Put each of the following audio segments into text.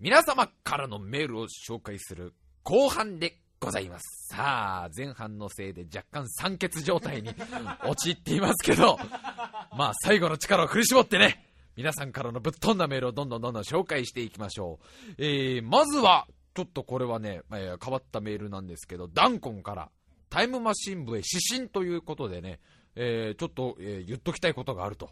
皆様からのメールを紹介する後半でございます。さあ、前半のせいで若干酸欠状態に陥っていますけど、まあ最後の力を振り絞ってね、皆さんからのぶっ飛んだメールをどんどんどんどん紹介していきましょう。えー、まずは、ちょっとこれはね、えー、変わったメールなんですけど、ダンコンからタイムマシン部へ指針ということでね、えー、ちょっと、えー、言っときたいことがあると。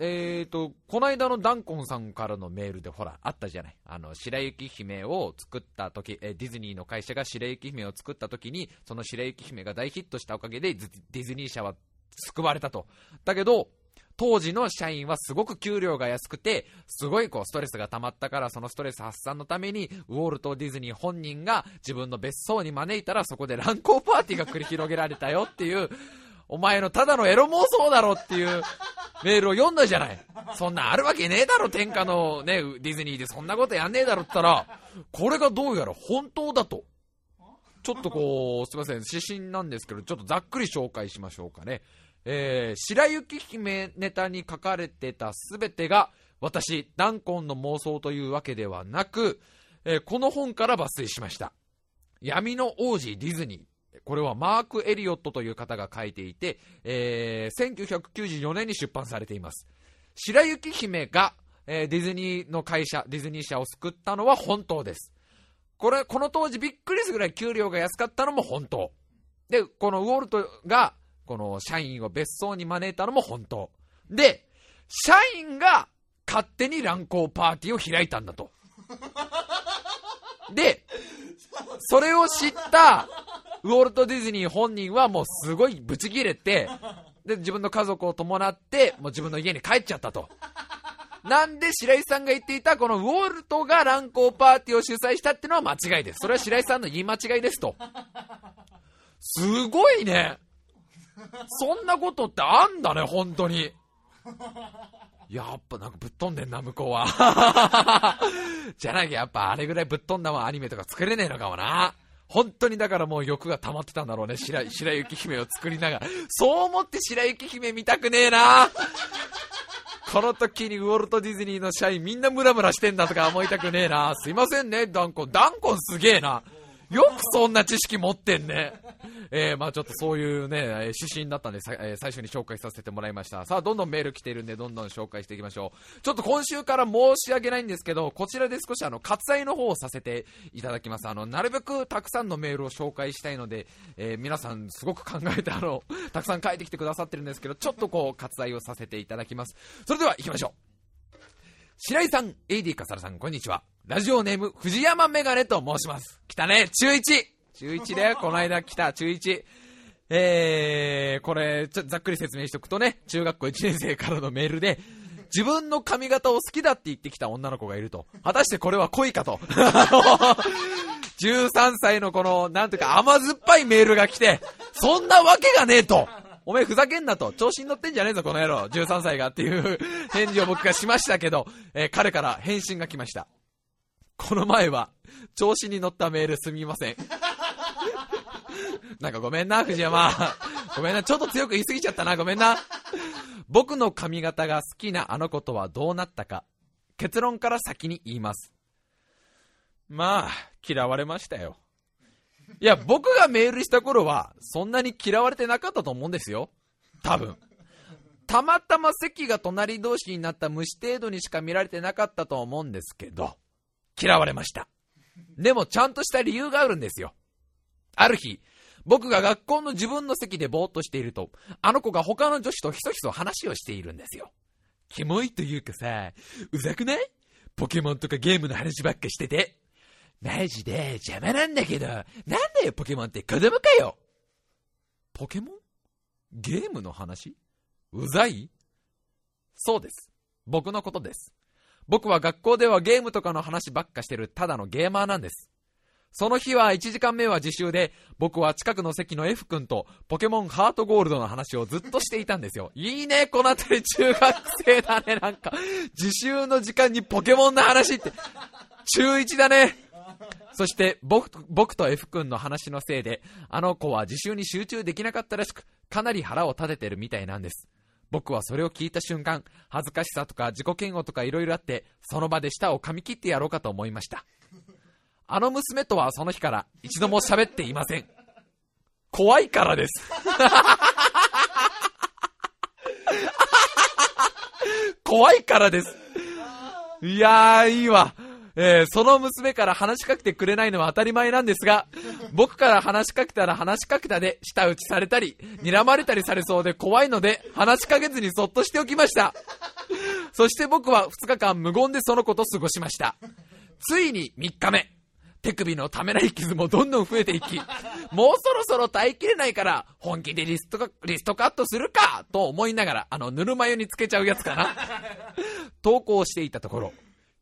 えっと、この間のダンコンさんからのメールで、ほら、あったじゃない？あの、白雪姫を作った時、えディズニーの会社が白雪姫を作った時に、その白雪姫が大ヒットしたおかげで、ディズニー社は救われたと。だけど、当時の社員はすごく給料が安くて、すごいこうストレスが溜まったから、そのストレス発散のために、ウォルト・ディズニー本人が自分の別荘に招いたら、そこで乱交パーティーが繰り広げられたよっていう、お前のただのエロ妄想だろっていうメールを読んだじゃない。そんなあるわけねえだろ、天下のね、ディズニーでそんなことやんねえだろって言ったら、これがどうやら本当だと。ちょっとこう、すいません、指針なんですけど、ちょっとざっくり紹介しましょうかね。えー、白雪姫ネタに書かれてたすべてが、私、ダンコンの妄想というわけではなく、えー、この本から抜粋しました。闇の王子ディズニー。これはマーク・エリオットという方が書いていて、えー、1994年に出版されています。白雪姫が、えー、ディズニーの会社、ディズニー社を救ったのは本当です。これ、この当時びっくりするぐらい給料が安かったのも本当。で、このウォルトがこの社員を別荘に招いたのも本当。で、社員が勝手に乱交パーティーを開いたんだと。で、それを知ったウォルト・ディズニー本人はもうすごいブチ切れて、で、自分の家族を伴って、もう自分の家に帰っちゃったと。なんで白井さんが言っていたこのウォルトが乱交パーティーを主催したってのは間違いです。それは白井さんの言い間違いですと。すごいね。そんなことってあんだね、本当に。やっぱなんかぶっ飛んでんな、向こうは。じゃなきゃやっぱあれぐらいぶっ飛んだもんアニメとか作れねえのかもな。本当にだからもう欲が溜まってたんだろうね、白白雪姫を作りながら。そう思って白雪姫見たくねえな。この時にウォルト・ディズニーの社員みんなムラムラしてんだとか思いたくねえな。すいませんね、ダンコン。ダンコンすげえな。よくそんな知識持ってんね。えー、まあちょっとそういうね、指針だったんで、えー、最初に紹介させてもらいました。さあ、どんどんメール来ているんで、どんどん紹介していきましょう。ちょっと今週から申し訳ないんですけど、こちらで少しあの、割愛の方をさせていただきます。あの、なるべくたくさんのメールを紹介したいので、えー、皆さんすごく考えてあの、たくさん書いてきてくださってるんですけど、ちょっとこう、割愛をさせていただきます。それでは行きましょう。白井さん、AD カサラさん、こんにちは。ラジオネーム、藤山メガネと申します。来たね、中1。中1だよ、この間来た、中1。えー、これ、ちょっとざっくり説明しておくとね、中学校1年生からのメールで、自分の髪型を好きだって言ってきた女の子がいると。果たしてこれは恋かと。13歳のこの、なんていうか甘酸っぱいメールが来て、そんなわけがねえと。お前ふざけんなと。調子に乗ってんじゃねえぞ、この野郎。13歳がっていう 返事を僕がしましたけど、えー、彼から返信が来ました。この前は、調子に乗ったメールすみません。なんかごめんな、藤山。ごめんな、ちょっと強く言い過ぎちゃったな、ごめんな。僕の髪型が好きなあの子とはどうなったか。結論から先に言います。まあ、嫌われましたよ。いや、僕がメールした頃は、そんなに嫌われてなかったと思うんですよ。多分。たまたま席が隣同士になった虫程度にしか見られてなかったと思うんですけど。嫌われました。でもちゃんとした理由があるんですよ。ある日、僕が学校の自分の席でぼーっとしていると、あの子が他の女子とひそひそ話をしているんですよ。キモいというかさ、うざくない？ポケモンとかゲームの話ばっかしてて。マジで邪魔なんだけど、なんだよポケモンって子供かよポケモン？ゲームの話？うざい？そうです。僕のことです。僕は学校ではゲームとかの話ばっかしてるただのゲーマーなんです。その日は1時間目は自習で、僕は近くの席の F 君とポケモンハートゴールドの話をずっとしていたんですよ。いいね、この辺り中学生だね、なんか。自習の時間にポケモンの話って。中1だね。そして僕、僕と F 君の話のせいで、あの子は自習に集中できなかったらしく、かなり腹を立ててるみたいなんです。僕はそれを聞いた瞬間、恥ずかしさとか自己嫌悪とか色々あって、その場で舌を噛み切ってやろうかと思いました。あの娘とはその日から一度も喋っていません。怖いからです。怖いからです。いやー、いいわ。えー、その娘から話しかけてくれないのは当たり前なんですが、僕から話しかけたら話しかけたで、舌打ちされたり、睨まれたりされそうで怖いので、話しかけずにそっとしておきました。そして僕は2日間無言でその子と過ごしました。ついに3日目。手首のためらい傷もどんどん増えていき、もうそろそろ耐えきれないから、本気でリストかリストカットするかと思いながら、あの、ぬるま湯につけちゃうやつかな。投稿していたところ、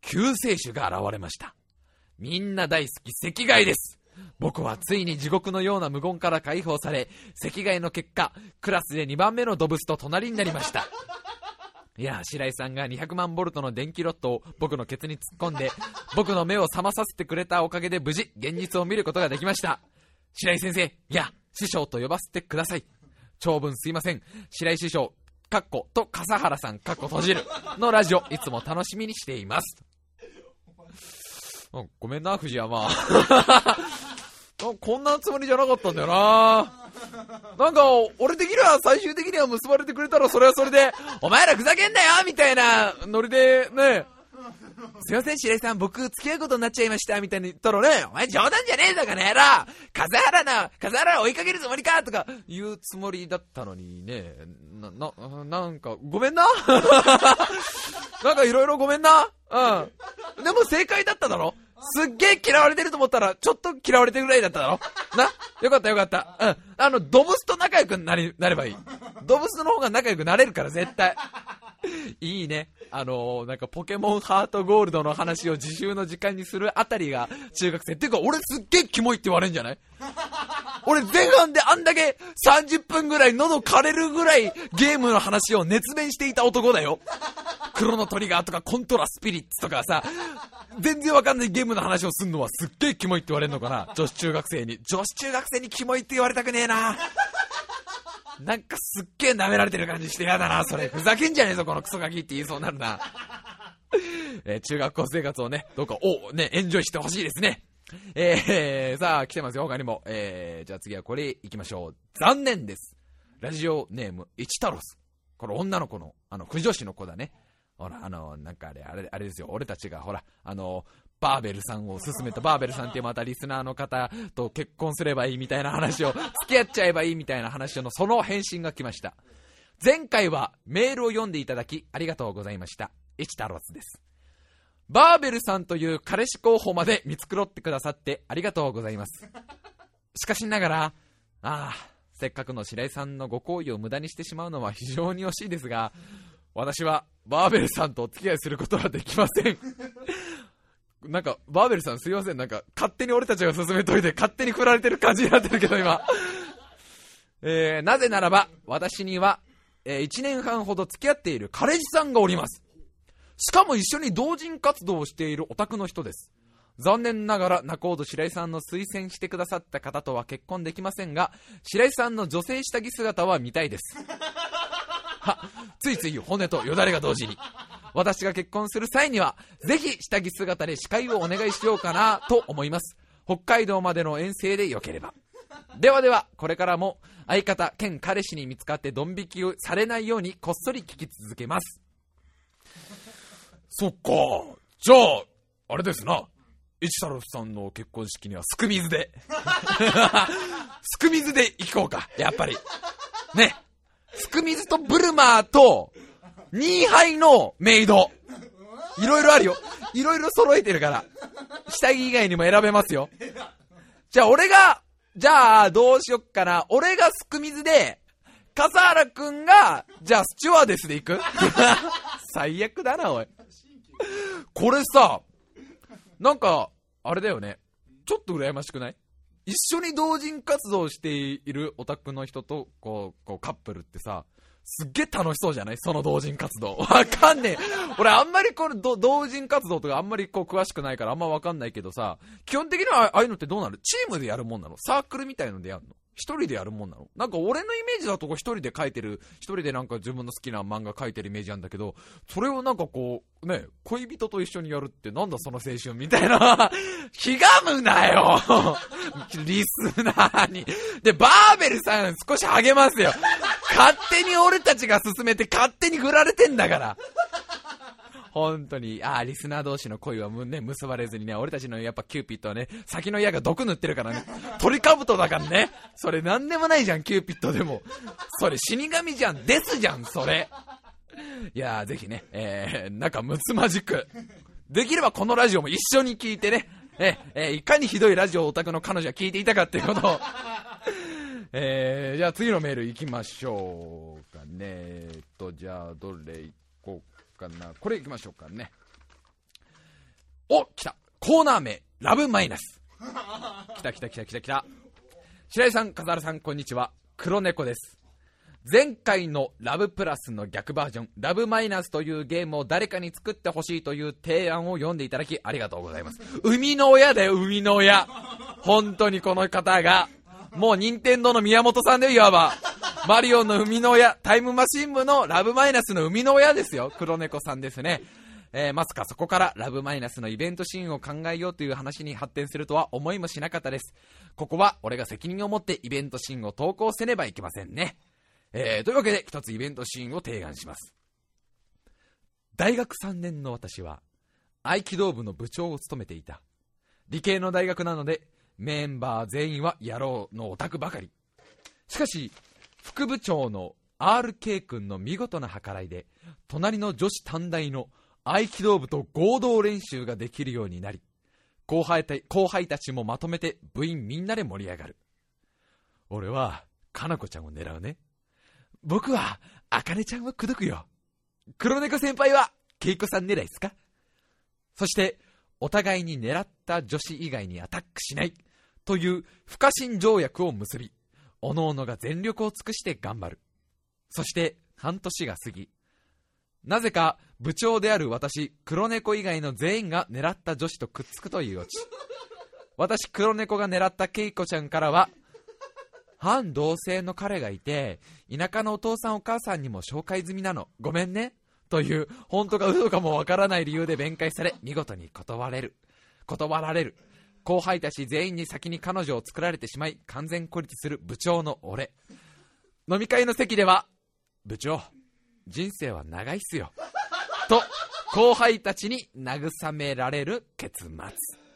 救世主が現れました。みんな大好き赤貝です。僕はついに地獄のような無言から解放され、赤貝の結果、クラスで2番目のドブスと隣になりました。いや、白井さんが200万ボルトの電気ロットを僕のケツに突っ込んで、僕の目を覚まさせてくれたおかげで無事、現実を見ることができました。白井先生、いや、師匠と呼ばせてください。長文すいません。白井師匠、かっこと、笠原さん、かっこ閉じる。のラジオ、いつも楽しみにしています。ごめんな、藤山。こんなつもりじゃなかったんだよな。なんか、俺的には最終的には結ばれてくれたらそれはそれで、お前らふざけんなよみたいなノリで、ね、すいません、白井さん、僕、付き合うことになっちゃいました、みたいに言ったらね、お前冗談じゃねえだからね、ら、風原な、風原追いかけるつもりかとか、言うつもりだったのにね、な、な、なんか、ごめんな？なんかいろいろごめんな？うん。でも正解だっただろ？すっげえ嫌われてると思ったら、ちょっと嫌われてるぐらいだっただろ？な？よかったよかった。うん。あの、ドブスと仲良くなり、なればいい。ドブスの方が仲良くなれるから、絶対。いいね。あのー、なんかポケモンハートゴールドの話を自習の時間にするあたりが中学生。っていうか、俺すっげえキモいって言われんじゃない？俺前半であんだけ30分ぐらい喉枯れるぐらいゲームの話を熱弁していた男だよ。クロノトリガーとかコントラスピリッツとかさ、全然わかんないゲームの話をすんのはすっげえキモいって言われるのかな？女子中学生に。女子中学生にキモいって言われたくねえな。なんかすっげえ舐められてる感じしてやだな、それ。ふざけんじゃねえぞ、このクソガキって言いそうになるな。え、中学校生活をね、どうか、おね、エンジョイしてほしいですね。えー、さあ、来てますよ、他にも。えー、じゃあ次はこれ行きましょう。残念です。ラジオネーム、一太郎す。これ女の子の、あの、不女子の子だね。ほら、あの、なんかあれ、あれ、あれですよ、俺たちが、ほら、あの、バーベルさんを勧めた、バーベルさんってまたリスナーの方と結婚すればいいみたいな話を、付き合っちゃえばいいみたいな話のその返信が来ました。前回はメールを読んでいただき、ありがとうございました。エチタロスです。バーベルさんという彼氏候補まで見繕ってくださってありがとうございます。しかしながら、ああ、せっかくの白井さんのご好意を無駄にしてしまうのは非常に惜しいですが、私はバーベルさんとお付き合いすることはできません。なんか、バーベルさんすいません。なんか、勝手に俺たちが進めといて、勝手に振られてる感じになってるけど、今。えー、なぜならば、私には、えー、1年半ほど付き合っている彼氏さんがおります。しかも一緒に同人活動をしているオタクの人です。残念ながら、仲人白井さんの推薦してくださった方とは結婚できませんが、白井さんの女性下着姿は見たいです。ついつい骨とよだれが同時に。私が結婚する際には、ぜひ下着姿で司会をお願いしようかなと思います。北海道までの遠征でよければ。ではでは、これからも相方兼彼氏に見つかってドン引きをされないようにこっそり聞き続けます。そっか。じゃあ、あれですな。一太郎さんの結婚式にはすく水で。すく水で行こうか。やっぱり。ね。すく水とブルマーと、2杯のメイド。いろいろあるよ。いろいろ揃えてるから。下着以外にも選べますよ。じゃあ俺が、じゃあどうしよっかな。俺がすく水で、笠原くんが、じゃあスチュワーデスで行く 最悪だな、おい。これさ、なんか、あれだよね。ちょっと羨ましくない？一緒に同人活動しているオタクの人と、こう、こうカップルってさ、すっげえ楽しそうじゃない？その同人活動。わかんねえ。俺あんまりこれ同人活動とかあんまりこう詳しくないからあんまわかんないけどさ、基本的にはああいうのってどうなる？チームでやるもんなの？サークルみたいのでやるの？一人でやるもんなの？なんか俺のイメージだとこう一人で描いてる、一人でなんか自分の好きな漫画描いてるイメージなんだけど、それをなんかこう、ね、恋人と一緒にやるってなんだその青春みたいな。ひがむなよ リスナーに。で、バーベルさん少し励ますよ。勝手に俺たちが進めて勝手に振られてんだから。本当に、ああ、リスナー同士の恋はね、結ばれずにね、俺たちのやっぱキューピッドはね、先の矢が毒塗ってるからね、鳥かぶとだからね、それなんでもないじゃん、キューピッドでも。それ死神じゃん、デスじゃん、それ。いやー、ぜひね、えー、なんかむつまじく、できればこのラジオも一緒に聞いてね、ええー、いかにひどいラジオオタクの彼女は聞いていたかっていうことを、えー、じゃあ次のメール行きましょうかね。えっと、じゃあ、どれ行こうかかな。これ行きましょうかね。お来たコーナー名、ラブマイナス。来た来た来た来た来た。白井さん、笠原さん、こんにちは。黒猫です。前回のラブプラスの逆バージョン、ラブマイナスというゲームを誰かに作ってほしいという提案を読んでいただきありがとうございます。生みの親だよ、生みの親。本当にこの方が。もう任天堂の宮本さんでいわば。マリオンの生みの親、タイムマシン部のラブマイナスの生みの親ですよ。黒猫さんですね。えー、まさかそこからラブマイナスのイベントシーンを考えようという話に発展するとは思いもしなかったです。ここは俺が責任を持ってイベントシーンを投稿せねばいけませんね。えー、というわけで一つイベントシーンを提案します。大学3年の私は合気道部の部長を務めていた。理系の大学なのでメンバー全員は野郎のオタクばかり。しかし、副部長の RK 君の見事な計らいで、隣の女子短大の合気道部と合同練習ができるようになり、後輩た後輩たちもまとめて部員みんなで盛り上がる。俺は、かなこちゃんを狙うね。僕は、あかねちゃんを口説くよ。黒猫先輩は、けいこさん狙いですかそして、お互いに狙った女子以外にアタックしない、という不可侵条約を結び、各々が全力を尽くして頑張る。そして半年が過ぎ、なぜか部長である私、黒猫以外の全員が狙った女子とくっつくというオチ。私、黒猫が狙ったケイコちゃんからは、反同性の彼がいて、田舎のお父さんお母さんにも紹介済みなの。ごめんね。という、本当か嘘かもわからない理由で弁解され、見事に断れる。断られる。後輩たち全員に先に彼女を作られてしまい、完全孤立する部長の俺。飲み会の席では、部長、人生は長いっすよ。と、後輩たちに慰められる結末。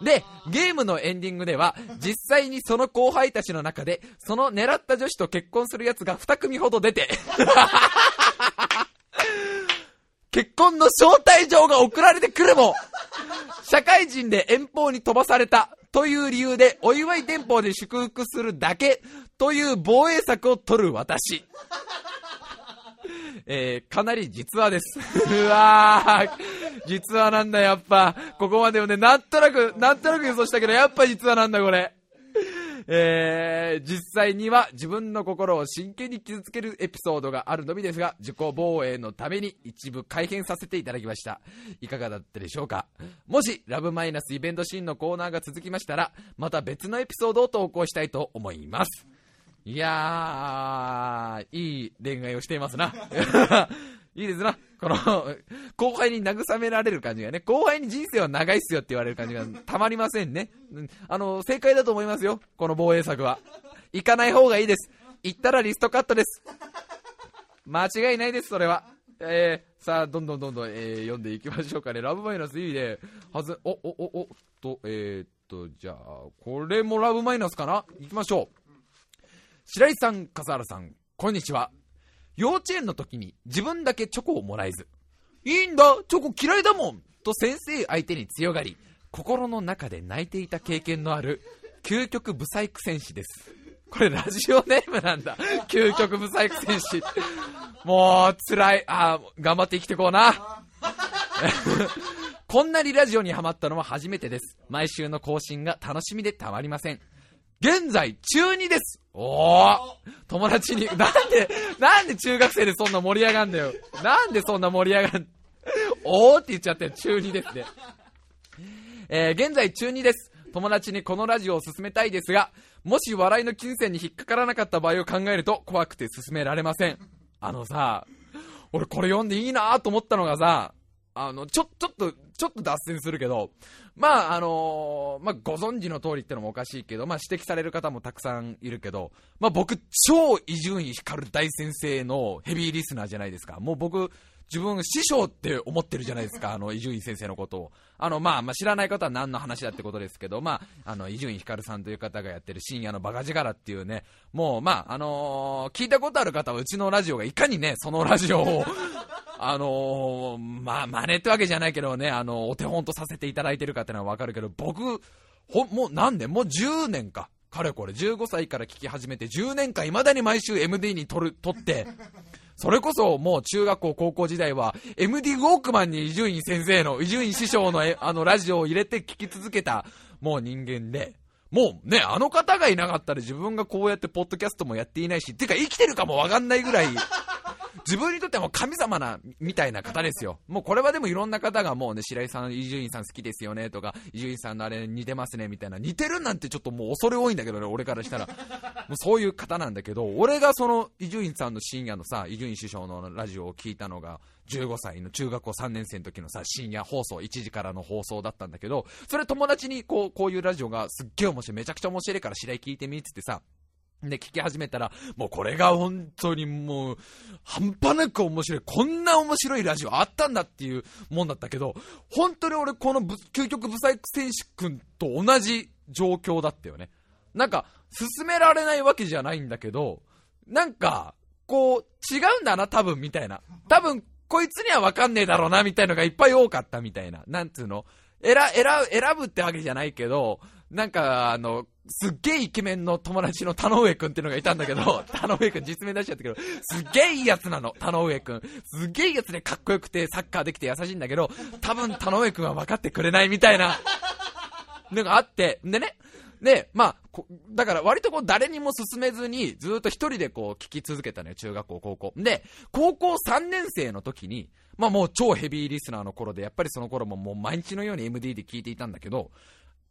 で、ゲームのエンディングでは、実際にその後輩たちの中で、その狙った女子と結婚する奴が2組ほど出て、結婚の招待状が送られてくるも、社会人で遠方に飛ばされたという理由でお祝い店舗で祝福するだけという防衛策を取る私。えー、かなり実話です。うわー、実話なんだ、やっぱ。ここまでをね、なんとなく、なんとなく予想したけど、やっぱ実話なんだ、これ。えー、実際には自分の心を真剣に傷つけるエピソードがあるのみですが、自己防衛のために一部改変させていただきました。いかがだったでしょうか？もし、ラブマイナスイベントシーンのコーナーが続きましたら、また別のエピソードを投稿したいと思います。いやー、いい恋愛をしていますな。いいですな。この、後輩に慰められる感じがね、後輩に人生は長いっすよって言われる感じがたまりませんね。あの、正解だと思いますよ。この防衛策は。行かない方がいいです。行ったらリストカットです。間違いないです、それは。えー、さあ、どんどんどんどん、えー、読んでいきましょうかね。ラブマイナスいいで、はず、お、お、お、お、と、えー、っと、じゃあ、これもラブマイナスかな？行きましょう。白井さん、笠原さん、こんにちは。幼稚園の時に自分だけチョコをもらえず、いいんだ、チョコ嫌いだもんと先生相手に強がり、心の中で泣いていた経験のある、究極ブサイク戦士です。これラジオネームなんだ。究極ブサイク戦士。もう、辛い。あ頑張って生きてこうな。こんなにラジオにハマったのは初めてです。毎週の更新が楽しみでたまりません。現在、中2です。おー友達に、なんで、なんで中学生でそんな盛り上がんだよ。なんでそんな盛り上がん、おーって言っちゃって中2ですね。えー、現在中2です。友達にこのラジオを進めたいですが、もし笑いの金銭に引っかからなかった場合を考えると怖くて進められません。あのさ、俺これ読んでいいなと思ったのがさ、あの、ちょ、ちょっと、ちょっと脱線するけど、まあ、あのー、まあ、ご存知の通りってのもおかしいけど、まあ、指摘される方もたくさんいるけど、まあ、僕、超伊集院光大先生のヘビーリスナーじゃないですか。もう僕、自分師匠って思ってるじゃないですか、あの、伊集院先生のことを。あの、まあ、まあ、知らない方は何の話だってことですけど、まあ、あの、伊集院光さんという方がやってる深夜のバカ力っていうね、もう、まあ、あのー、聞いたことある方はうちのラジオがいかにね、そのラジオをあのー、まあ、真似ってわけじゃないけどね、あの、お手本とさせていただいてるかってのはわかるけど、僕、ほ、もう何年？もう10年か。かれこれ、15歳から聞き始めて、10年間未だに毎週 MD に撮る、撮って、それこそもう中学校、高校時代は、MD ウォークマンに伊集院先生の、伊集院師匠のあのラジオを入れて聞き続けた、もう人間で、もうね、あの方がいなかったら自分がこうやってポッドキャストもやっていないし、てか生きてるかもわかんないぐらい、自分にとってはもう神様な、みたいな方ですよ。もうこれはでもいろんな方がもうね、白井さん、伊集院さん好きですよねとか、伊集院さんのあれ似てますねみたいな、似てるなんてちょっともう恐れ多いんだけどね、俺からしたら。もうそういう方なんだけど、俺がその伊集院さんの深夜のさ、伊集院師匠のラジオを聞いたのが、15歳の中学校3年生の時のさ、深夜放送、1時からの放送だったんだけど、それ友達にこう、こういうラジオがすっげえ面白い、めちゃくちゃ面白いから白井聞いてみっつってさ、で、聞き始めたら、もうこれが本当にもう、半端なく面白い。こんな面白いラジオあったんだっていうもんだったけど、本当に俺この究極ブサイク選手君と同じ状況だったよね。なんか、進められないわけじゃないんだけど、なんか、こう、違うんだな、多分、みたいな。多分、こいつにはわかんねえだろうな、みたいのがいっぱい多かったみたいな。なんつうの？選、選、選ぶってわけじゃないけど、なんか、あの、すっげえイケメンの友達の田上くんっていうのがいたんだけど、田上くん実名出しちゃったけど、すっげえいいやつなの、田上くん。すっげえいいやつでかっこよくてサッカーできて優しいんだけど、多分田上くんは分かってくれないみたいな、のがあって、でね、で、まあ、だから割とこう誰にも勧めずにずっと一人でこう聞き続けたのよ、中学校、高校。で、高校3年生の時に、まあもう超ヘビーリスナーの頃で、やっぱりその頃ももう毎日のように MD で聞いていたんだけど、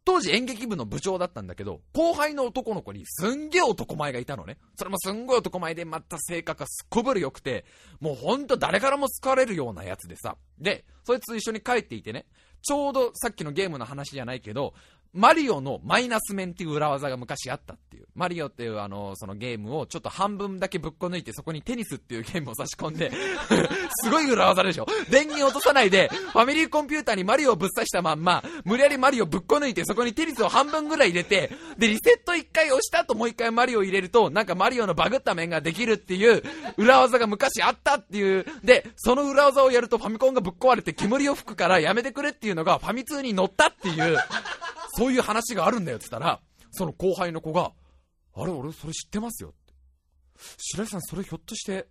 当時演劇部の部長だったんだけど、後輩の男の子にすんげえ男前がいたのね。それもすんごい男前で、また性格がすっこぶる良くて、もうほんと誰からも好かれるようなやつでさ。で、そいつ一緒に帰っていてね、ちょうどさっきのゲームの話じゃないけど、マリオのマイナス面っていう裏技が昔あったっていう。マリオっていうあの、そのゲームをちょっと半分だけぶっこ抜いてそこにテニスっていうゲームを差し込んで すごい裏技でしょ電源落とさないで、ファミリーコンピューターにマリオをぶっ刺したまんま、無理やりマリオぶっこ抜いてそこにテニスを半分ぐらい入れて、で、リセット一回押した後もう一回マリオ入れると、なんかマリオのバグった面ができるっていう裏技が昔あったっていう。で、その裏技をやるとファミコンがぶっ壊れて煙を吹くからやめてくれっていうのがファミ通に乗ったっていうそういう話があるんだよって言ったら、その後輩の子が、あれ、俺それ知ってますよって。白井さん、それひょっとして、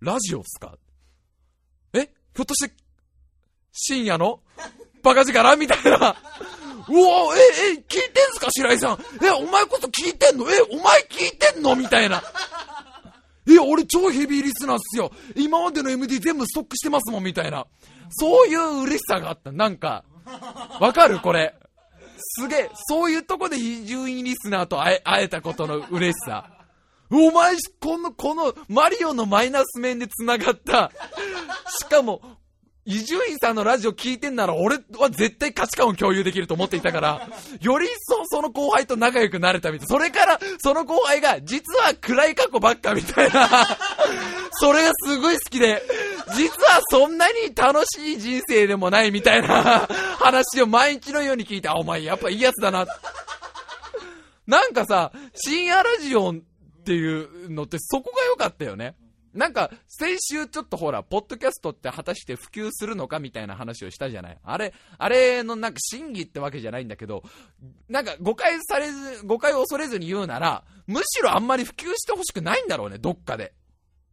ラジオっすか？え？ひょっとして、深夜のバカ力？みたいな。うおえ、え、聞いてんすか？白井さん。え、お前こそ聞いてんの？え、お前聞いてんの？みたいな。え、俺超ヘビーリスナーっすよ。今までの MD 全部ストックしてますもん、みたいな。そういう嬉しさがあった。なんか、わかる？これ。すげえ、そういうとこで伊集院リスナーと会え会えたことの嬉しさ。お前、この、この、マリオのマイナス面で繋がった。しかも、伊集院さんのラジオ聞いてんなら俺は絶対価値観を共有できると思っていたから、より一層その後輩と仲良くなれたみたい。それから、その後輩が、実は暗い過去ばっかみたいな、それがすごい好きで、実はそんなに楽しい人生でもないみたいな話を毎日のように聞いて、あ、お前やっぱいいやつだな。なんかさ、深夜ラジオっていうのってそこが良かったよね。なんか、先週ちょっとほら、ポッドキャストって果たして普及するのかみたいな話をしたじゃないあれ、あれのなんか審議ってわけじゃないんだけど、なんか誤解されず、誤解を恐れずに言うなら、むしろあんまり普及してほしくないんだろうね、どっかで。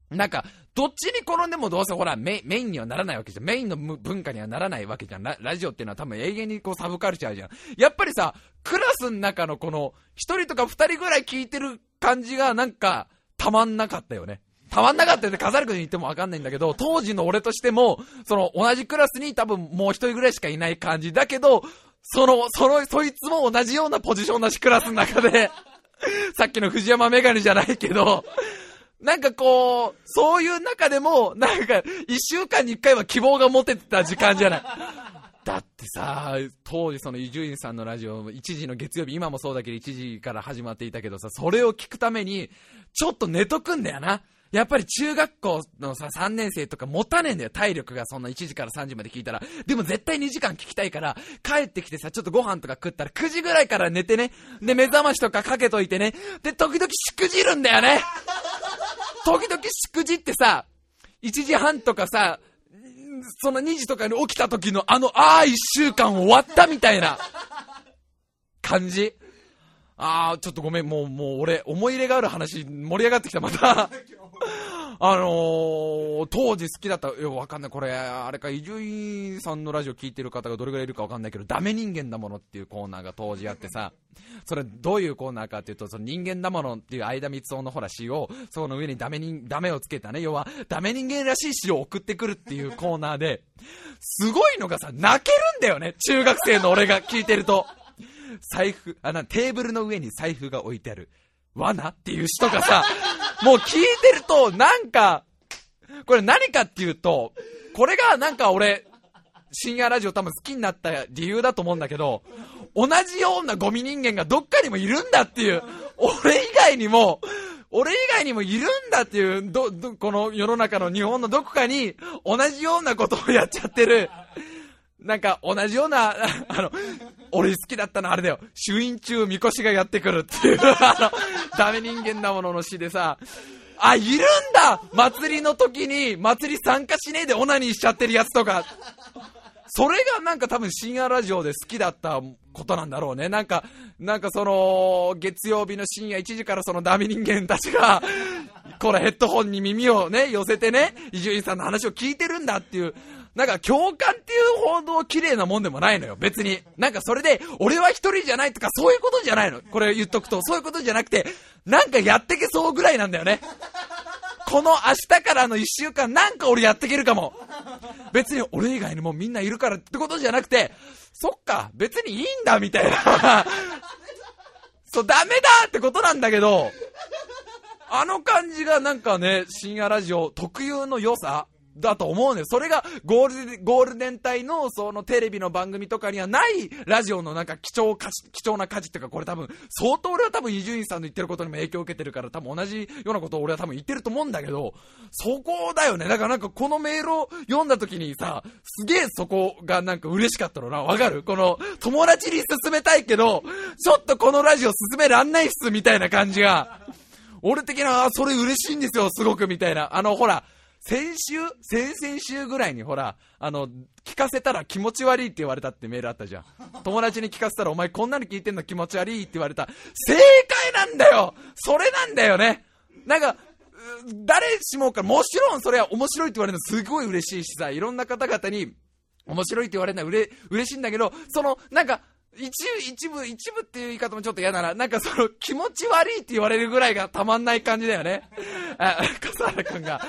なんか、どっちに転んでもどうせほらメ、メインにはならないわけじゃん。メインの文化にはならないわけじゃん。ララジオっていうのは多分永遠にこうサブカルチャーじゃん。やっぱりさ、クラスの中のこの、一人とか二人ぐらい聞いてる感じがなんか、たまんなかったよね。たまんなかったよね。飾る君に言ってもわかんないんだけど、当時の俺としても、その同じクラスに多分もう一人ぐらいしかいない感じ。だけど、その、その、そいつも同じようなポジションだし、クラスの中で。さっきの藤山メガネじゃないけど、なんかこう、そういう中でも、なんか、一週間に一回は希望が持ててた時間じゃない。だってさ、当時その伊集院さんのラジオ、1時の月曜日、今もそうだけど1時から始まっていたけどさ、それを聞くために、ちょっと寝とくんだよな。やっぱり中学校のさ、3年生とか持たねえんだよ。体力がそんな1時から3時まで聞いたら。でも絶対2時間聞きたいから、帰ってきてさ、ちょっとご飯とか食ったら9時ぐらいから寝てね。で、目覚ましとかかけといてね。で、時々しくじるんだよね。時々しくじってさ、1時半とかさ、その2時とかに起きた時のあの、ああ、1週間終わったみたいな感じ。ああ、ちょっとごめん、もう、もう俺、思い入れがある話、盛り上がってきた、また。あのー、当時好きだった、いや、わかんない、これ、あれか、伊集院さんのラジオ聞いてる方がどれぐらいいるかわかんないけど、ダメ人間だものっていうコーナーが当時あってさ、それどういうコーナーかっていうと、その人間だものっていう相田光夫のほら詩を、その上にダメ人、ダメをつけたね、要は、ダメ人間らしい詩を送ってくるっていうコーナーで、すごいのがさ、泣けるんだよね、中学生の俺が聞いてると。財布、あ、な、テーブルの上に財布が置いてある。罠っていう人がさ、もう聞いてると、なんか、これ何かっていうと、これがなんか俺、深夜ラジオ多分好きになった理由だと思うんだけど、同じようなゴミ人間がどっかにもいるんだっていう、俺以外にも、俺以外にもいるんだっていう、ど、ど、この世の中の日本のどこかに同じようなことをやっちゃってる、なんか同じような、あの、俺好きだったのあれだよ。主院中、みこしがやってくるっていう、あの、ダメ人間なものの詩でさ、あ、いるんだ祭りの時に、祭り参加しねえでオナニーしちゃってるやつとか。それがなんか多分深夜ラジオで好きだったことなんだろうね。なんか、なんかその、月曜日の深夜1時からそのダメ人間たちが、これヘッドホンに耳をね、寄せてね、伊集院さんの話を聞いてるんだっていう、なんか共感っていうほど綺麗なもんでもないのよ、別に。なんかそれで、俺は一人じゃないとかそういうことじゃないの。これ言っとくと、そういうことじゃなくて、なんかやってけそうぐらいなんだよね。この明日からの一週間なんか俺やっていけるかも。別に俺以外にもみんないるからってことじゃなくて、そっか、別にいいんだみたいな。そう、ダメだってことなんだけど、あの感じがなんかね、深夜ラジオ特有の良さだと思うのよ。それがゴールデン、ゴールデン帯のそのテレビの番組とかにはないラジオのなんか貴重か貴重な価値っていうか、これ多分、相当俺は多分伊集院さんの言ってることにも影響を受けてるから多分同じようなことを俺は多分言ってると思うんだけど、そこだよね。だからなんかこのメールを読んだ時にさ、すげえそこがなんか嬉しかったのな。わかる？この友達に勧めたいけど、ちょっとこのラジオ勧めらんないっすみたいな感じが。俺的な、あそれ嬉しいんですよ、すごくみたいな。あの、ほら、先週、先々週ぐらいにほら、あの、聞かせたら気持ち悪いって言われたってメールあったじゃん。友達に聞かせたらお前こんなに聞いてんの気持ち悪いって言われた。正解なんだよそれなんだよねなんか、誰しもからもちろんそれは面白いって言われるのすごい嬉しいしさ、いろんな方々に面白いって言われるのはうれ嬉しいんだけど、その、なんか、一一部、一部っていう言い方もちょっと嫌だな。なんかその気持ち悪いって言われるぐらいがたまんない感じだよね。あ、笠原くんが、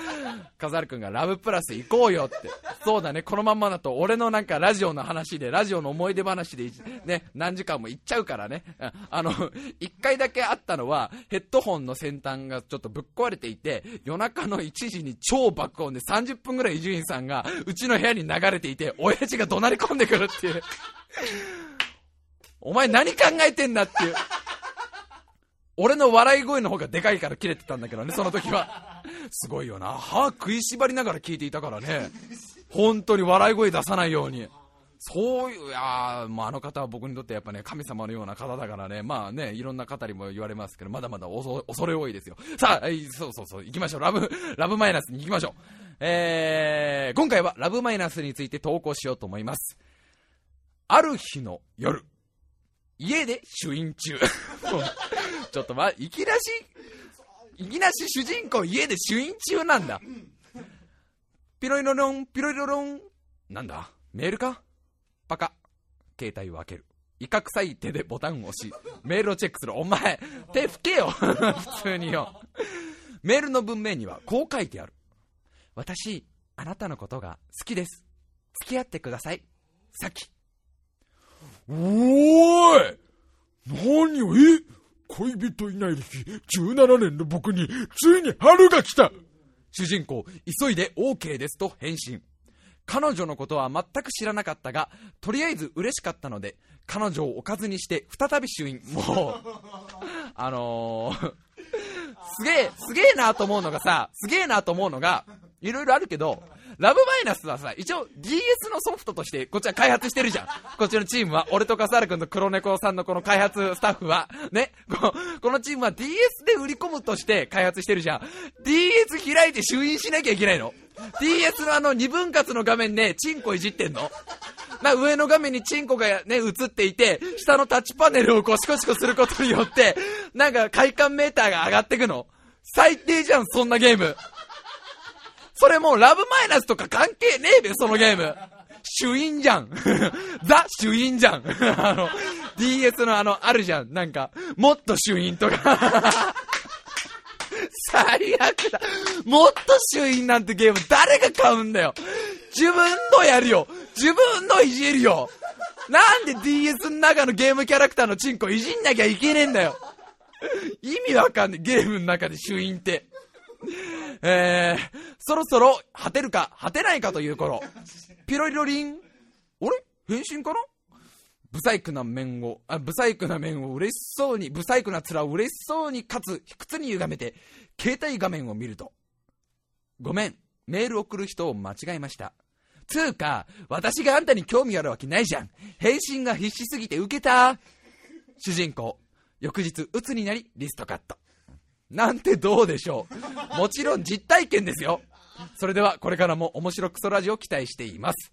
笠原くんがラブプラス行こうよって。そうだね、このまんまだと俺のなんかラジオの話で、ラジオの思い出話で、ね、何時間も行っちゃうからね。あの、一回だけあったのは、ヘッドホンの先端がちょっとぶっ壊れていて、夜中の1時に超爆音で30分ぐらい伊集院さんがうちの部屋に流れていて、親父が怒鳴り込んでくるっていう。お前何考えてんだっていう。俺の笑い声の方がでかいから切れてたんだけどね、その時は。すごいよな。歯食いしばりながら聞いていたからね。本当に笑い声出さないように。そういう、いやまあ、あの方は僕にとってやっぱね、神様のような方だからね、まあね、いろんな方にも言われますけど、まだまだ恐れ多いですよ。さあ、そうそうそう、行きましょう。ラブ、ラブマイナスに行きましょう。えー、今回はラブマイナスについて投稿しようと思います。ある日の夜。家で主演中。ちょっとま、いきなし、いきなし主人公家で主演中なんだ。ピロイロロン、ピロイロロン。なんだ？メールか？パカ。携帯を開ける。威嚇臭い手でボタンを押し、メールをチェックする。お前、手拭けよ 普通によ。メールの文面にはこう書いてある。私、あなたのことが好きです。付き合ってください。さっき。おーい何よ、え？恋人いない歴17年の僕に、ついに春が来た主人公、急いで OK ですと返信。彼女のことは全く知らなかったが、とりあえず嬉しかったので、彼女をおかずにして再び衆院。もう、あのー、すげえ、すげえなと思うのがさ、すげえなと思うのが、いろいろあるけど、ラブマイナスはさ、一応 DS のソフトとしてこっちは開発してるじゃん。こっちのチームは、俺と笠原君と黒猫さんのこの開発スタッフは、ね、ここのチームは DS で売り込むとして開発してるじゃん。DS 開いて衆院しなきゃいけないの ?DS のあの2分割の画面でチンコいじってんのな上の画面にチンコがね、映っていて、下のタッチパネルをこうシコシコすることによって、なんか快感メーターが上がってくの。最低じゃん、そんなゲーム。それもうラブマイナスとか関係ねえべ、そのゲーム。主因じゃん。ザ主因じゃん。あの、DS のあの、あるじゃん。なんか、もっと主因とか。最悪だ。もっと主因なんてゲーム誰が買うんだよ。自分のやるよ。自分のいじるよ。なんで DS の中のゲームキャラクターのチンコいじんなきゃいけねえんだよ。意味わかんねえ、ゲームの中で主因って。えー、そろそろ果てるか果てないかという頃、ピロリロリン、あれ？変身かな？ブサイクな面を、あ、ブサイクな面を嬉しそうに、ブサイクな面を嬉しそうに、かつ、卑屈に歪めて、携帯画面を見ると、ごめん、メール送る人を間違えました。つうか、私があんたに興味あるわけないじゃん。返信が必死すぎて受けた。主人公、翌日、鬱になり、リストカット。なんてどうでしょう。もちろん実体験ですよ。それではこれからも面白クソラジオを期待しています。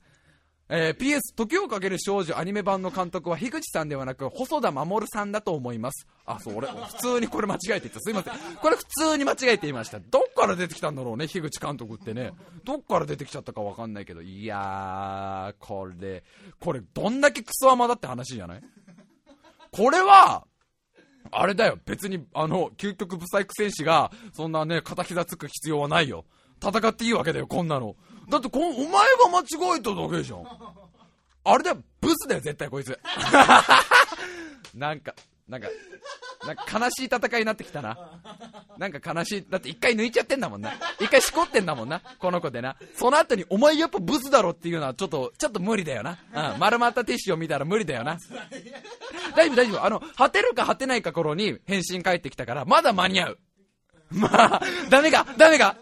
えー、PS、時をかける少女アニメ版の監督は樋口さんではなく細田守さんだと思います。あ、そう、俺、普通にこれ間違えて言った。すいません。これ普通に間違えていました。どっから出てきたんだろうね、樋口監督ってね。どっから出てきちゃったかわかんないけど、いやー、これ、これどんだけクソ甘だって話じゃない？これは、あれだよ、別に、あの、究極ブサイク戦士が、そんなね、片膝つく必要はないよ。戦っていいわけだよ、こんなの。だってこ、お前が間違えただけじゃん。あれだよ、ブスだよ、絶対こいつ。なんか、なんか、なんか悲しい戦いになってきたな。なんか悲しい。だって一回抜いちゃってんだもんな。一回しこってんだもんな。この子でな。その後に、お前やっぱブスだろっていうのはちょっと、ちょっと無理だよな。うん。丸まったティッシュを見たら無理だよな。大丈夫大丈夫。あの、果てるか果てないか頃に返信返ってきたから、まだ間に合う。まあ、ダメかダメか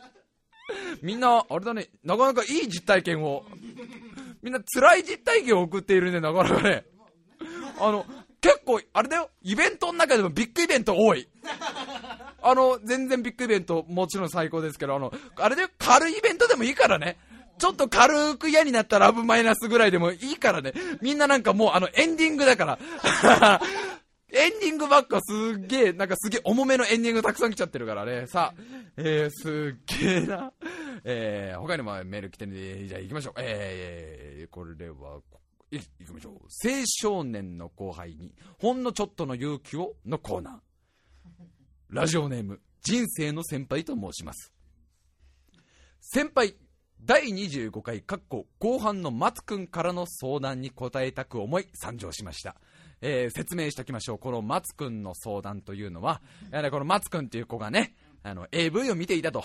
みんな、あれだね、なかなかいい実体験を。みんな辛い実体験を送っているね、なかなかね。あの、結構、あれだよ、イベントの中でもビッグイベント多い。あの、全然ビッグイベントもちろん最高ですけど、あの、あれだよ、軽いイベントでもいいからね。ちょっと軽く嫌になったラブマイナスぐらいでもいいからね。みんななんかもうあのエンディングだから。エンディングばっかすっげえ、なんかすげえ重めのエンディングたくさん来ちゃってるからね。さあ、えー、すっげえな。えー、他にもメール来てるんで、じゃあ行きましょう。えー、これは、い行きましょう。青少年の後輩に、ほんのちょっとの勇気をのコーナー。ラジオネーム、人生の先輩と申します。先輩、第25回、かっこ後半の松くんからの相談に答えたく思い参上しました。えー、説明しておきましょう。この松くんの相談というのは、やはこの松くんっていう子がね、あの、AV を見ていたと。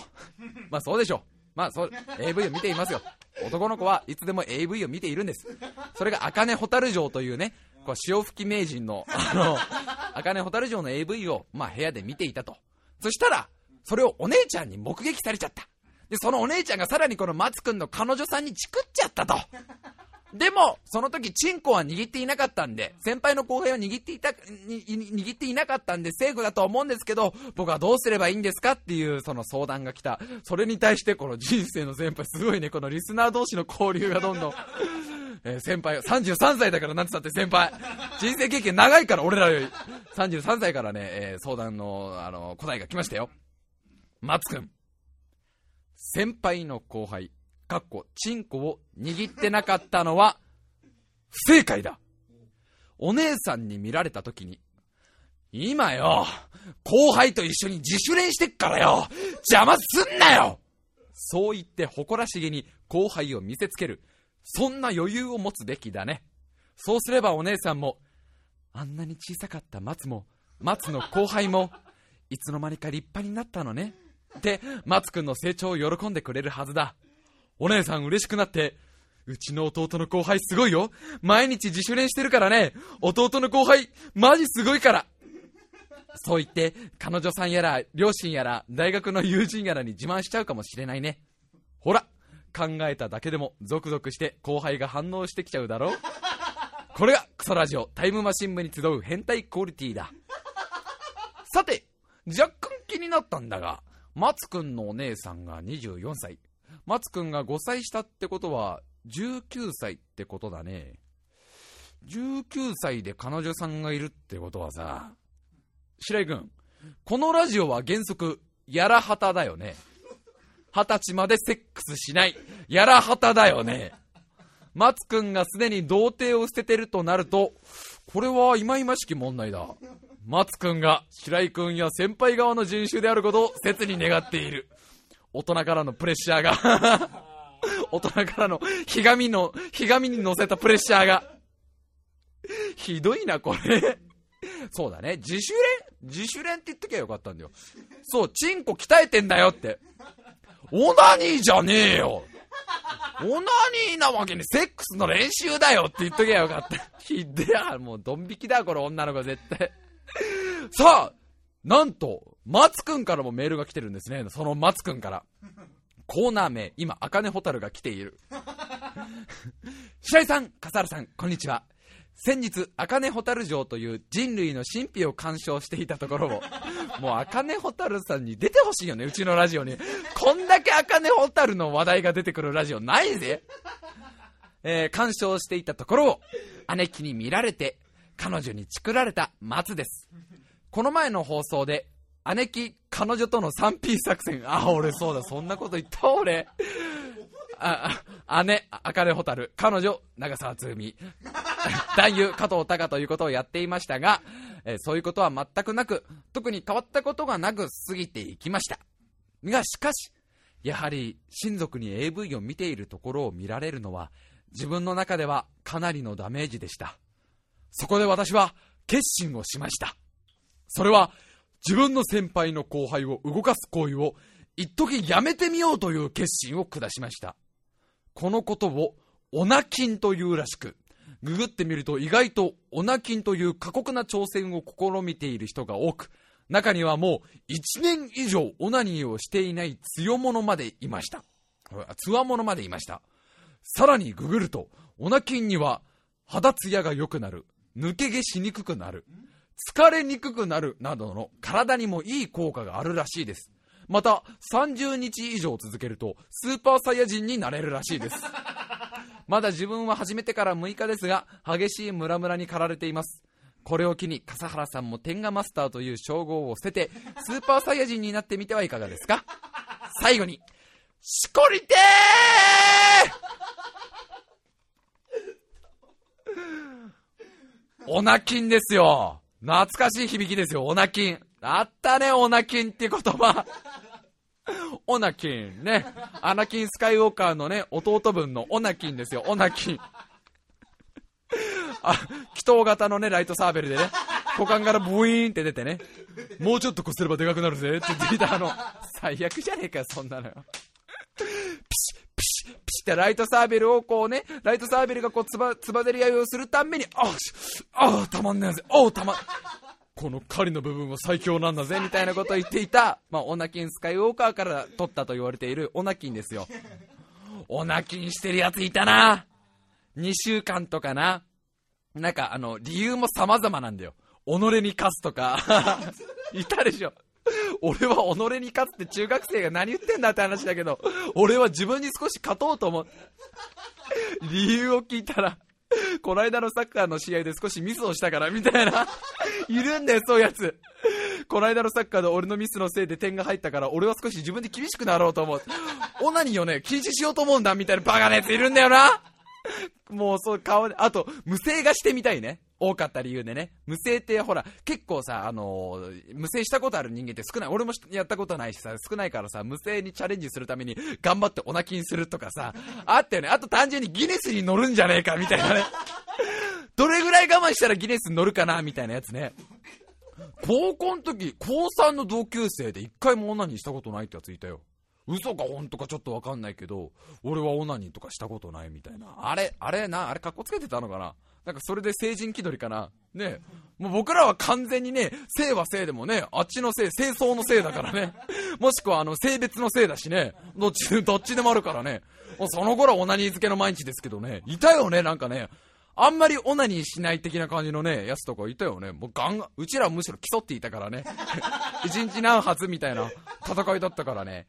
まあそうでしょう。まあそう、AV を見ていますよ。男の子はいつでも AV を見ているんです。それが茜蛍城というね、こう潮吹き名人の、あの、茜蛍城の AV を、まあ部屋で見ていたと。そしたら、それをお姉ちゃんに目撃されちゃった。で、そのお姉ちゃんがさらにこの松くんの彼女さんにチクっちゃったと。でも、その時、チンコは握っていなかったんで、先輩の後輩は握っていた、握っていなかったんで、セーフだと思うんですけど、僕はどうすればいいんですかっていう、その相談が来た。それに対して、この人生の先輩、すごいね、このリスナー同士の交流がどんどん。えー、先輩、33歳だからなんつったって先輩。人生経験長いから、俺らより。33歳からね、えー、相談の、あの、答えが来ましたよ。松くん。先輩の後輩、かっこ、チンコを握ってなかったのは、不正解だ。お姉さんに見られた時に、今よ、後輩と一緒に自主練してっからよ、邪魔すんなよそう言って誇らしげに後輩を見せつける。そんな余裕を持つべきだね。そうすればお姉さんも、あんなに小さかった松も、松の後輩も、いつの間にか立派になったのね。って、松くんの成長を喜んでくれるはずだ。お姉さん嬉しくなって、うちの弟の後輩すごいよ。毎日自主練してるからね。弟の後輩、マジすごいから。そう言って、彼女さんやら、両親やら、大学の友人やらに自慢しちゃうかもしれないね。ほら、考えただけでも、ゾクゾクして後輩が反応してきちゃうだろう。これが、クソラジオ、タイムマシン部に集う変態クオリティだ。さて、若干気になったんだが、松くんのお姉さんが24歳。松くんが5歳下ってことは、19歳ってことだね。19歳で彼女さんがいるってことはさ、白井君、このラジオは原則、やらはただよね。二十歳までセックスしない、やらはただよね。松くんがすでに童貞を捨ててるとなると、これは忌々しき問題だ。松くんが白井くんや先輩側の人種であることを切に願っている。大人からのプレッシャーが 大人からのひがみの、ひがみに乗せたプレッシャーが。ひどいな、これ。そうだね。自主練？自主練って言っときゃよかったんだよ。そう、チンコ鍛えてんだよって。オナニーじゃねえよ。オナニーなわけにセックスの練習だよって言っときゃよかった。ひでや、もうドン引きだ、これ女の子絶対。さあ、なんと、松くんからもメールが来てるんですね。その松くんから。コーナー名、今、あかねホタルが来ている。白井さん、笠原さん、こんにちは。先日、あかねホタル城という人類の神秘を鑑賞していたところを、もうあかねホタルさんに出てほしいよね、うちのラジオに。こんだけあかねホタルの話題が出てくるラジオないぜ。えー鑑賞していたところを、姉貴に見られて、彼女にチクられた松です。この前の放送で、姉貴、彼女との 3P 作戦。あ、俺そうだ、そんなこと言った俺。あ、あ姉、赤根ホタル、彼女、長澤つぐみ、男優、加藤隆ということをやっていましたが、えそういうことは全くなく、特に変わったことがなく過ぎていきました。が、しかし、やはり親族に AV を見ているところを見られるのは、自分の中ではかなりのダメージでした。そこで私は決心をしました。それは自分の先輩の後輩を動かす行為を一時やめてみようという決心を下しました。このことをオナキンというらしく、ググってみると意外とオナキンという過酷な挑戦を試みている人が多く、中にはもう1年以上オナニーをしていない強者までいました。つわものまでいました。さらにググると、オナキンには肌ツヤが良くなる、抜け毛しにくくなる、疲れにくくなるなどの体にもいい効果があるらしいです。また、30日以上続けると、スーパーサイヤ人になれるらしいです。まだ自分は始めてから6日ですが、激しいムラムラに駆られています。これを機に笠原さんも天下マスターという称号を捨てて、スーパーサイヤ人になってみてはいかがですか？最後に、しこりてーオナキンですよ。懐かしい響きですよ、オナキン。あったね、オナキンって言葉。オナキンね。アナキン・スカイウォーカーのね、弟分のオナキンですよ、オナキン。あ、祈祷型のね、ライトサーベルでね、股間からブイーンって出てね、もうちょっとこすればでかくなるぜって言ってきたあの、最悪じゃねえかよ、そんなのよ。ピシッ、シッ、ピシッってライトサーベルをこうね、ライトサーベルがこうつば、つばぜり合いをするたんびに、あああ、たまんねえぜ、おう、たま、この狩りの部分は最強なんだぜ、みたいなことを言っていた、まあ、オナキンスカイウォーカーから取ったと言われているオナキンですよ。オナキンしてるやついたな。2週間とかな。なんか、あの、理由も様々なんだよ。己に勝つとか。いたでしょ。俺は己に勝つって中学生が何言ってんだって話だけど、俺は自分に少し勝とうと思う。理由を聞いたら、この間のサッカーの試合で少しミスをしたから、みたいな。いるんだよ、そういうやつ。この間のサッカーで俺のミスのせいで点が入ったから、俺は少し自分で厳しくなろうと思う。オナニーをね、禁止しようと思うんだ、みたいなバカなやついるんだよな。もうそう顔で、あと、無声がしてみたいね。多かった理由でね。無声ってほら、結構さ、あのー無声したことある人間って少ない。俺もやったことないしさ、少ないからさ、無声にチャレンジするために頑張ってオナキンするとかさ、あったよね。あと単純にギネスに乗るんじゃねえか、みたいなね。回我慢したらギネスに乗るかなみたいなやつね。高校の時、高3の同級生で一回も女にしたことないってやついたよ。嘘か本当かちょっとわかんないけど、俺はオナニーとかしたことないみたいな。あれ、あれな、あれ格好つけてたのかななんかそれで成人気取りかなねもう僕らは完全にね、性は性でもね、あっちの性、清掃の性だからね。もしくはあの、性別の性だしね。どっち、どっちでもあるからね。もうその頃はオナニー漬けの毎日ですけどね。いたよね、なんかね。あんまりオナニーしない的な感じのね、やつとかいたよね。もうガンガン、うちらはむしろ競っていたからね。一日何発みたいな戦いだったからね。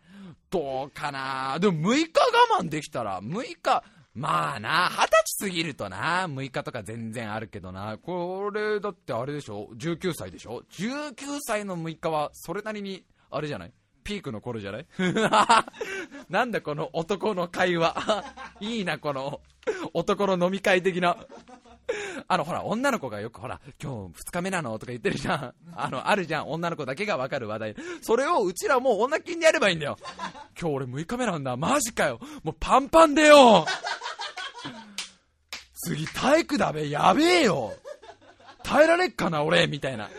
どうかなでも6日我慢できたら、6日、まあな、二十歳過ぎるとな、6日とか全然あるけどな、これだってあれでしょ ?19 歳でしょ ?19 歳の6日はそれなりに、あれじゃない？ピークの頃じゃない？なんだこの男の会話。いいな、この男の飲み会的な。あの、ほら、女の子がよく、ほら、今日2日目なのとか言ってるじゃん。あの、あるじゃん。女の子だけがわかる話題。それをうちらもう女金でやればいいんだよ。今日俺6日目なんだ。マジかよ。もうパンパンでよ。次体育だべ。やべえよ。耐えられっかな、俺。みたいな。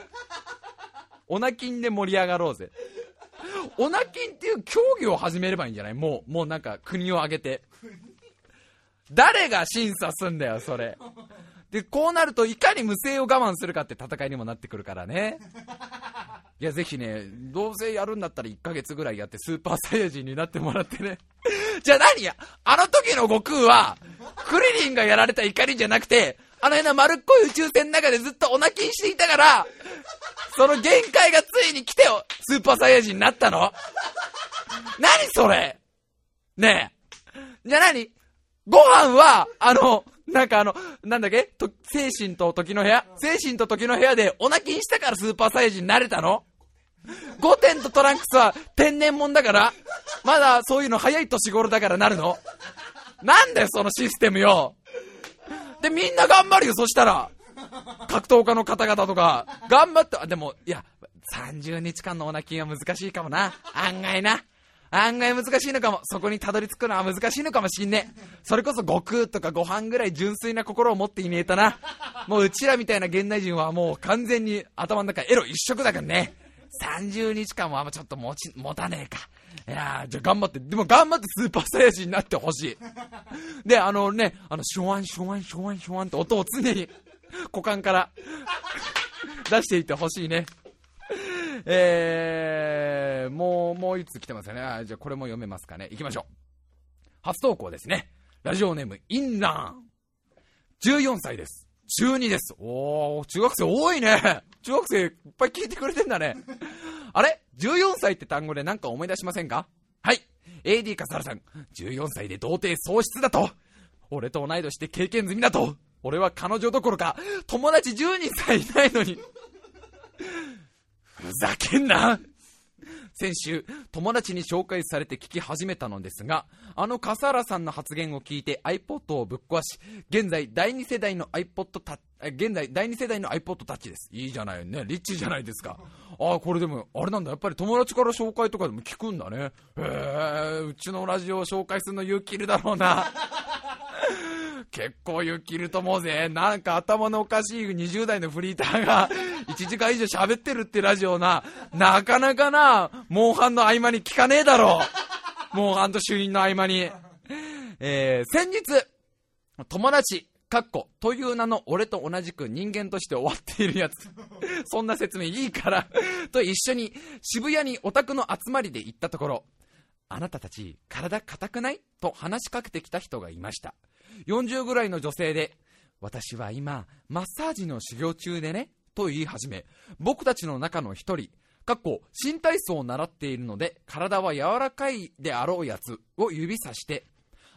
オナキンで盛り上がろうぜ。オナキンっていう競技を始めればいいんじゃない？もう、もうなんか国を挙げて。誰が審査すんだよ、それ。で、こうなると、いかに無声を我慢するかって戦いにもなってくるからね。いや、ぜひね、どうせやるんだったら1ヶ月ぐらいやってスーパーサイヤ人になってもらってね。じゃあ何や？あの時の悟空は、クリリンがやられた怒りじゃなくて、あの辺の丸っこい宇宙船の中でずっとお泣きしていたから、その限界がついに来てよ、スーパーサイヤ人になったの何それ？ねえ。じゃあ何？ご飯は、あの、なんかあの、なんだっけ？精神と時の部屋？精神と時の部屋でお泣きしたからスーパーサイヤ人になれたの？ゴテンとトランクスは天然もんだからまだそういうの早い年頃だからなるの？なんだよそのシステムよで、みんな頑張るよ、そしたら。格闘家の方々とか、頑張って、でも、いや、30日間のお泣きは難しいかもな。案外な。案外難しいのかも。そこにたどり着くのは難しいのかもしんねえ。それこそ悟空とかご飯ぐらい純粋な心を持っていねえとな。もううちらみたいな現代人はもう完全に頭の中エロ一色だからね。30日間もあんまちょっと持ち、持たねえか。いや、じゃあ頑張って、でも頑張ってスーパーサイヤ人になってほしい。で、あのね、あの、シュワンシュワンシュワンシュワンって音を常に股間から出していってほしいね。えー、もう、もう一つ来てますよね。じゃあこれも読めますかね。行きましょう。初投稿ですね。ラジオネーム、インラン。14歳です。中2です。おー、中学生多いね。中学生いっぱい聞いてくれてんだね。あれ ?14 歳って単語で何か思い出しませんか？はい。AD 笠原さん、14歳で童貞喪失だと。俺と同い年で経験済みだと。俺は彼女どころか、友達10人さえいないのに。ふざけんな先週、友達に紹介されて聞き始めたのですが、あの笠原さんの発言を聞いて iPod をぶっ壊し、現在第2世代の iPod タ現在第2世代の iPod タッチです。いいじゃないね。リッチじゃないですか。ああ、これでも、あれなんだ。やっぱり友達から紹介とかでも聞くんだね。へえ、うちのラジオを紹介するの勇気いるだろうな。結構勇気いると思うぜ。なんか頭のおかしい20代のフリーターが 1時間以上喋ってるってラジオな、なかなかな、モンハンの合間に聞かねえだろう。モンハンと主任の合間に。えー、先日、友達、かっこ、という名の俺と同じく人間として終わっているやつ。そんな説明いいからと一緒に渋谷にオタクの集まりで行ったところ、あなたたち体硬くない？と話しかけてきた人がいました。40ぐらいの女性で、私は今、マッサージの修行中でね、と言い始め、僕たちの中の一人、かっこ、新体操を習っているので、体は柔らかいであろうやつを指さして、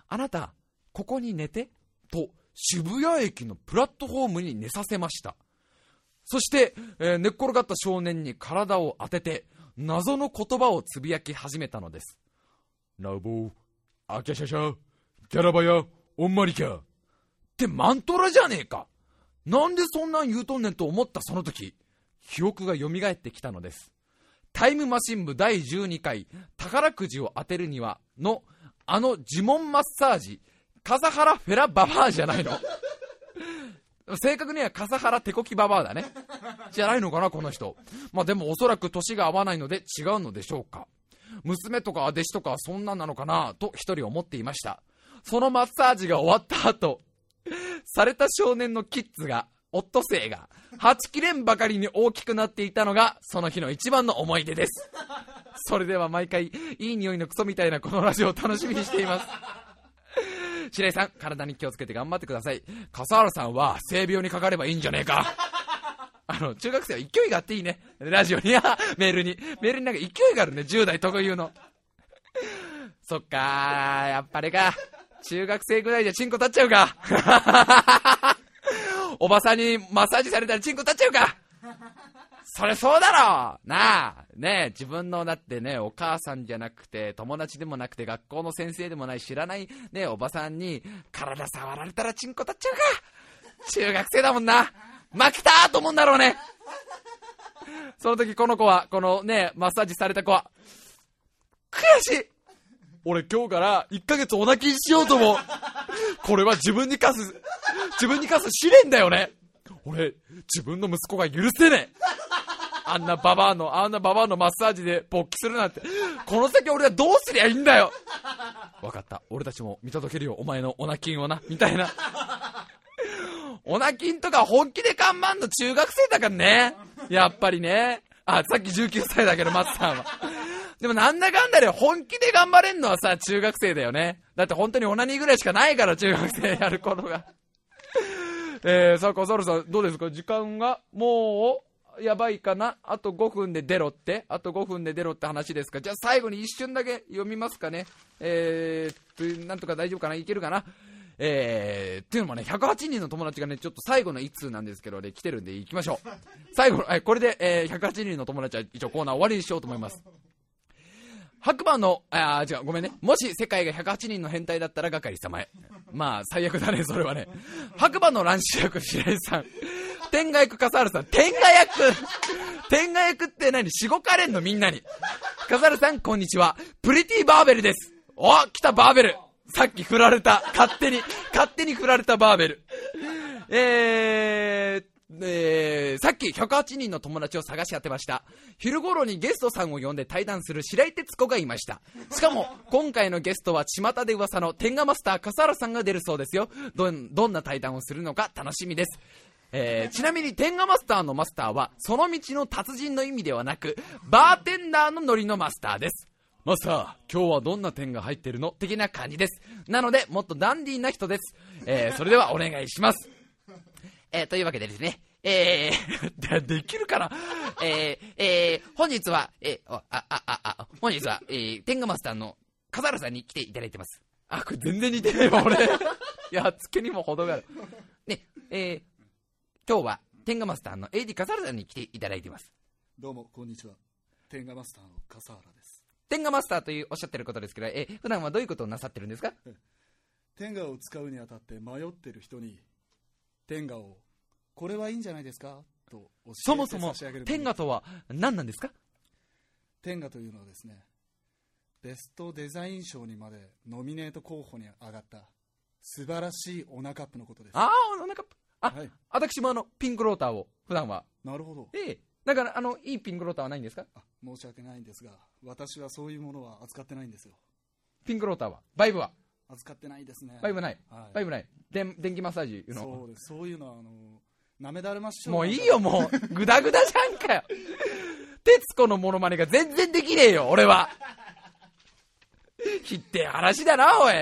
あなた、ここに寝て、と、渋谷駅のプラットフォームに寝させました。そして、えー、寝っ転がった少年に体を当てて、謎の言葉をつぶやき始めたのです。ラボー、アキャシャシャ、ギャラバヤ、おんまりきゃ。ってマントラじゃねえか。なんでそんなん言うとんねんと思ったその時、記憶が蘇ってきたのです。タイムマシン部第12回宝くじを当てるにはのあの呪文マッサージ、笠原フェラババアじゃないの正確には笠原手こきババアだね。じゃないのかな、この人。まあでもおそらく年が合わないので違うのでしょうか。娘とか弟子とかそんなんなのかな、と一人思っていました。そのマッサージが終わった後、された少年のキッズが、オットセイが、はちきれんばかりに大きくなっていたのが、その日の一番の思い出です。それでは毎回、いい匂いのクソみたいなこのラジオを楽しみにしています。白井さん、体に気をつけて頑張ってください。笠原さんは、性病にかかればいいんじゃねえか。あの、中学生は勢いがあっていいね。ラジオに、あメールに。メールになんか勢いがあるね、10代特有の。そっか、やっぱりか。中学生ぐらいじゃチンコ立っちゃうか。おばさんにマッサージされたらチンコ立っちゃうか。それそうだろ。なあ、ねえ、自分のだってね、お母さんじゃなくて、友達でもなくて、学校の先生でもない、知らないね、おばさんに、体触られたらチンコ立っちゃうか。中学生だもんな。負けたと思うんだろうね。その時この子は、このね、マッサージされた子は、悔しい。俺今日から1ヶ月お泣きしようと思うこれは自分に課す、自分に課す試練だよね俺、自分の息子が許せねえあんなババアの、あんなババアのマッサージで勃起するなんて、この先俺はどうすりゃいいんだよわかった。俺たちも見届けるよ、お前のオナキンをな、みたいな。オナキンとか本気で頑張んの中学生だからね。やっぱりね。あ、さっき19歳だけど、松さんは。でもなんだかんだで本気で頑張れんのはさ、中学生だよね。だって本当にオナニーぐらいしかないから、中学生やることが。えー、さあ、笠原さん、どうですか？時間が、もう、やばいかな？あと5分で出ろって？あと5分で出ろって話ですか？じゃあ最後に一瞬だけ読みますかね。えー、なんとか大丈夫かな？いけるかな？えー、っていうのもね、108人の友達がね、ちょっと最後の一通なんですけどね、来てるんで行きましょう。最後の、えこれで、えー、108人の友達は一応コーナー終わりにしようと思います。白馬の、あー、違う、ごめんね。もし世界が108人の変態だったら係様へ。まあ、最悪だね、それはね。白馬の乱視役、白井さん。天下役、笠原さん。天下役天下役って何？しごかれんのみんなに。笠原さん、こんにちは。プリティバーベルです。お来たバーベルさっき振られた。勝手に、勝手に振られたバーベル。えー、えー、さっき108人の友達を探し当てました。昼頃にゲストさんを呼んで対談する白井哲子がいました。しかも、今回のゲストは巷で噂の天下マスター笠原さんが出るそうですよ。どん、どんな対談をするのか楽しみです。えーちなみに天下マスターのマスターは、その道の達人の意味ではなく、バーテンダーのノリのマスターです。マスター、今日はどんな点が入ってるの？的な感じです。なので、もっとダンディーな人です。えーそれではお願いします。えーというわけでですね、えー、でできるかな？えー、えー、本日は、えー、あ、あ、あ、あ、本日は、えー、天下マスターの笠原さんに来ていただいてます。あ、これ全然似てねえわ、俺。やっつけにも程がある。ね、えー、今日は天下マスターの AD 笠原さんに来ていただいてます。どうもこんにちは天下マスターの笠原です天下マスターというおっしゃってることですけど、えー普段はどういうことをなさってるんですか？天下を使うにあたって迷ってる人に天下をこれはいいんじゃないですか？とそもそも天下とは何なんですか？天下というのはですねベストデザイン賞にまでノミネート候補に上がった素晴らしいオナカップのことです。ああ、お腹、あ、はい。私もあの、ピンクローターを、普段は。なるほど。ええ。だから、あの、いいピンクローターはないんですか？あ申し訳ないんですが私はそういうものは扱ってないんですよ。ピンクローターは？バイブは？扱ってないですねバイブない。はいバイブない。電、電気マッサージいうの。そうですそういうのはあのなめだるま師匠もういいよ、もう。グダグダじゃんかよ。徹子のモノマネが全然できねえよ、俺は。ひってえ話だな、おい。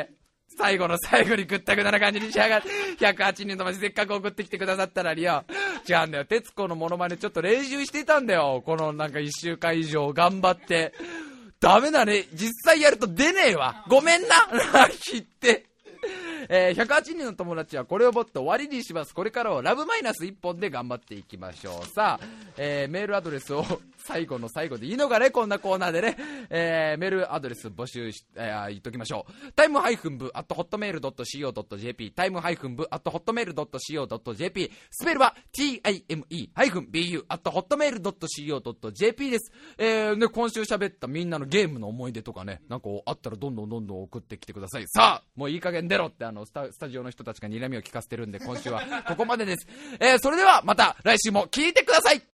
最後の最後にぐったぐだな感じにしやがって、108人のませっかく送ってきてくださったのによ。違うんだよ、徹子のモノマネちょっと練習してたんだよ。このなんか1週間以上頑張って。ダメだね。実際やると出ねえわ。ごめんな。ひって。えー108人の友達はこれをもって終わりにします。これからはラブマイナス1本で頑張っていきましょう。さあ、えーメールアドレスを 最後の最後でいいのかねこんなコーナーでね。えーメールアドレス募集し、えー言っときましょう。タイムハイフン部、アットホットメールドット CO.jp、タイムハイフン部、アットホットメールドット CO.jp、スペルは time ハイフン bu、アットホットメールドット CO.jp です。えーね、今週喋ったみんなのゲームの思い出とかね、なんかあったらどんどんどんどん送ってきてください。さあ、もういい加減出ろってあの、のスタスタジオの人たちが睨みを聞かせてるんで今週はここまでです、えーそれではまた来週も聞いてください。